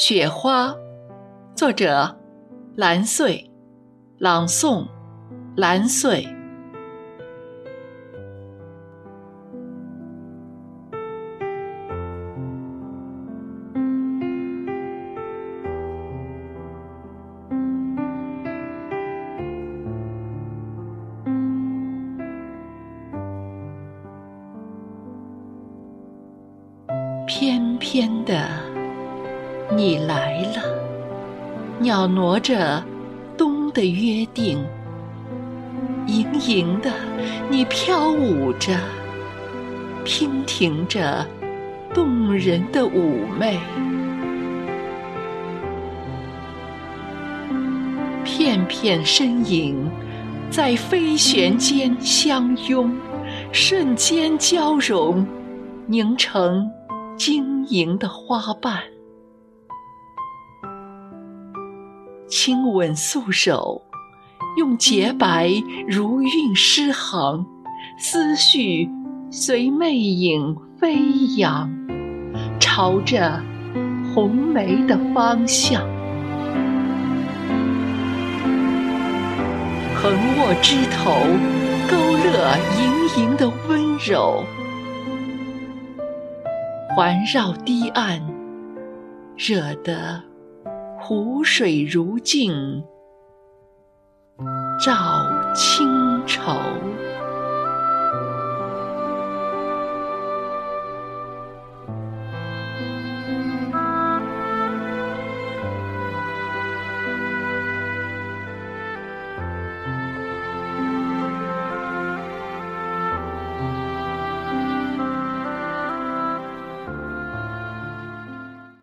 雪花，作者蓝穗，朗诵蓝穗。翩翩的，你来了，袅挪着冬的约定；盈盈的，你飘舞着，娉婷着动人的妩媚。片片身影在飞旋间相拥，瞬间交融，凝成。晶莹的花瓣，亲吻素手，用洁白如韵诗行，思绪随魅影飞扬，朝着红梅的方向，横卧枝头，勾勒盈盈的温柔。环绕堤岸，惹得湖水如镜，照清愁。